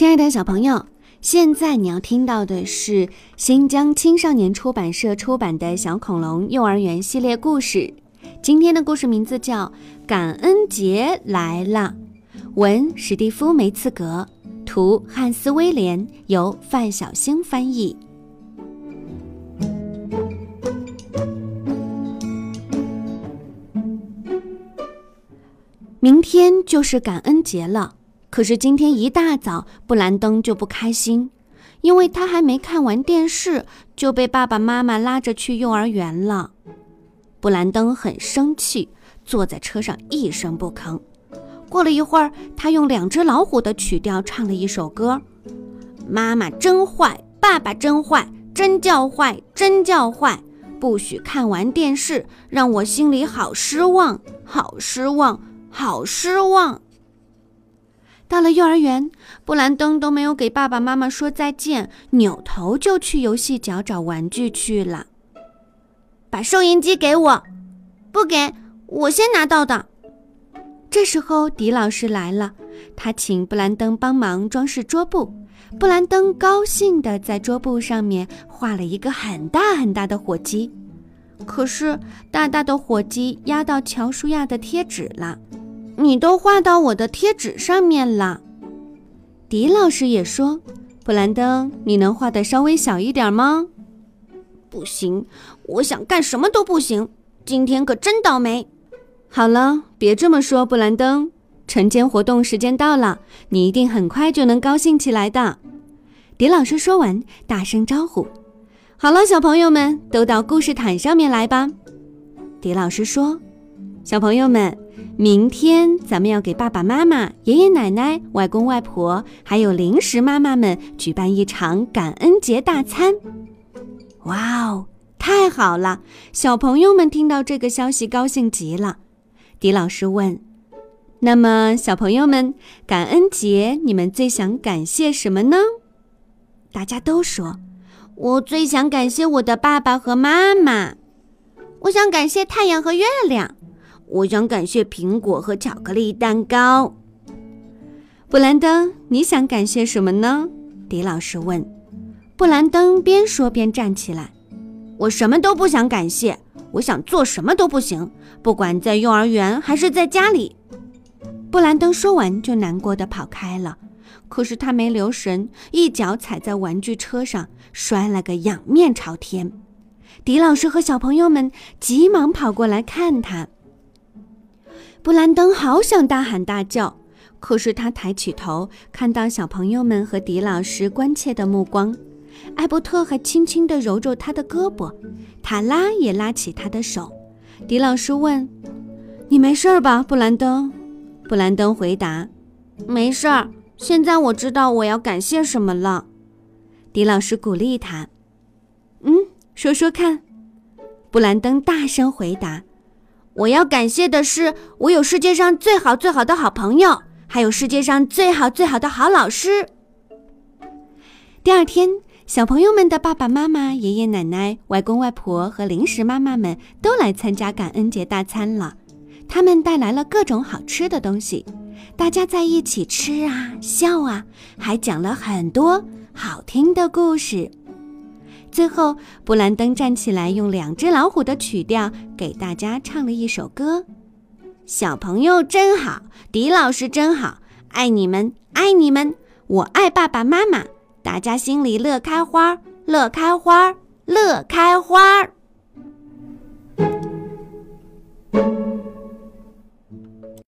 亲爱的小朋友，现在你要听到的是新疆青少年出版社出版的小恐龙幼儿园系列故事。今天的故事名字叫《感恩节来了》，文史蒂夫·梅茨格，图汉斯·威廉，由范小星翻译。明天就是感恩节了，可是今天一大早，布兰登就不开心，因为他还没看完电视，就被爸爸妈妈拉着去幼儿园了。布兰登很生气，坐在车上一声不吭。过了一会儿，他用两只老虎的曲调唱了一首歌：“妈妈真坏，爸爸真坏，真叫坏，真叫坏，不许看完电视，让我心里好失望，好失望。”好失望。到了幼儿园，布兰登都没有给爸爸妈妈说再见，扭头就去游戏角找玩具去了。把收音机给我，不给我先拿到的。这时候，迪老师来了，他请布兰登帮忙装饰桌布。布兰登高兴地在桌布上面画了一个很大很大的火鸡，可是大大的火鸡压到乔舒亚的贴纸了。你都画到我的贴纸上面了，迪老师也说：“布兰登，你能画的稍微小一点吗？”不行，我想干什么都不行。今天可真倒霉。好了，别这么说，布兰登。晨间活动时间到了，你一定很快就能高兴起来的。迪老师说完，大声招呼：“好了，小朋友们都到故事毯上面来吧。”迪老师说：“小朋友们。”明天咱们要给爸爸妈妈、爷爷奶奶、外公外婆，还有零食妈妈们举办一场感恩节大餐。哇哦，太好了！小朋友们听到这个消息高兴极了。迪老师问：“那么，小朋友们，感恩节你们最想感谢什么呢？”大家都说：“我最想感谢我的爸爸和妈妈，我想感谢太阳和月亮。”我想感谢苹果和巧克力蛋糕。布兰登，你想感谢什么呢？迪老师问。布兰登边说边站起来。我什么都不想感谢，我想做什么都不行，不管在幼儿园还是在家里。布兰登说完就难过的跑开了。可是他没留神，一脚踩在玩具车上，摔了个仰面朝天。迪老师和小朋友们急忙跑过来看他。布兰登好想大喊大叫，可是他抬起头，看到小朋友们和迪老师关切的目光。艾伯特还轻轻地揉揉他的胳膊，塔拉也拉起他的手。迪老师问：“你没事吧，布兰登？”布兰登回答：“没事儿。现在我知道我要感谢什么了。”迪老师鼓励他：“嗯，说说看。”布兰登大声回答。我要感谢的是，我有世界上最好最好的好朋友，还有世界上最好最好的好老师。第二天，小朋友们的爸爸妈妈、爷爷奶奶、外公外婆和零食妈妈们都来参加感恩节大餐了。他们带来了各种好吃的东西，大家在一起吃啊、笑啊，还讲了很多好听的故事。最后布兰登站起来用两只老虎的曲调给大家唱了一首歌。小朋友真好迪老师真好爱你们爱你们我爱爸爸妈妈。大家心里乐开花乐开花乐开花